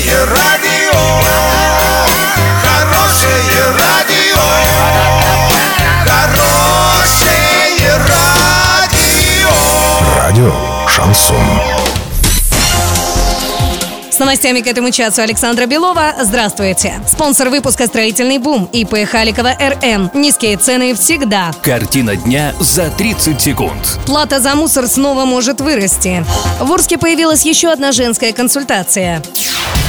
Хорошее радио, хорошее радио, хорошее радио. Радио Шансон. С новостями к этому часу Александра Белова. Здравствуйте. Спонсор выпуска «Строительный бум» ИП Халикова РН. Низкие цены всегда. Картина дня за 30 секунд. Плата за мусор снова может вырасти. В Орске появилась еще одна женская консультация.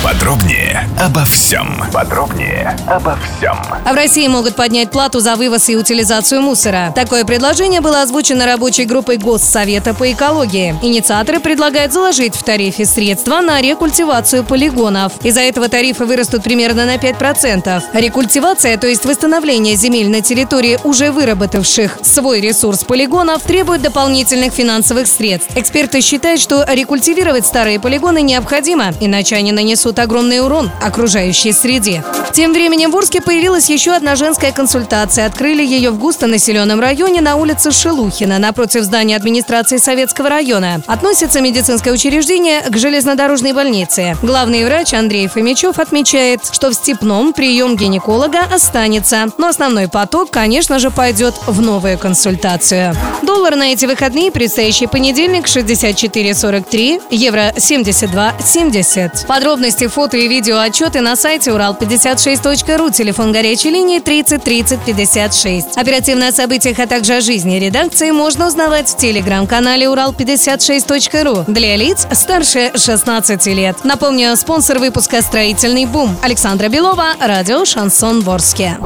Подробнее обо всем. Подробнее обо всем. А в России могут поднять плату за вывоз и утилизацию мусора. Такое предложение было озвучено рабочей группой Госсовета по экологии. Инициаторы предлагают заложить в тарифе средства на рекультивацию полигонов. Из-за этого тарифы вырастут примерно на 5%. Рекультивация, то есть восстановление земель на территории уже выработавших свой ресурс полигонов, требует дополнительных финансовых средств. Эксперты считают, что рекультивировать старые полигоны необходимо, иначе они нанесут огромный урон окружающей среде. Тем временем в Орске появилась еще одна женская консультация. Открыли ее в густонаселенном районе на улице Шелухина, напротив здания администрации Советского района. Относится медицинское учреждение к железнодорожной больнице. Главный врач Андрей Фомичев отмечает, что в Степном прием гинеколога останется. Но основной поток, конечно же, пойдет в новую консультацию. Доллар на эти выходные, предстоящий понедельник, 64,43, евро 72,70. Подробности, фото и видео отчеты на сайте урал56.ру, телефон горячей линии 30 30 56. Оперативно о событиях, а также о жизни редакции можно узнавать в телеграм-канале урал56.ру для лиц старше 16 лет. Напомню, спонсор выпуска «Строительный бум» Александра Белова, радио «Шансон Ворске».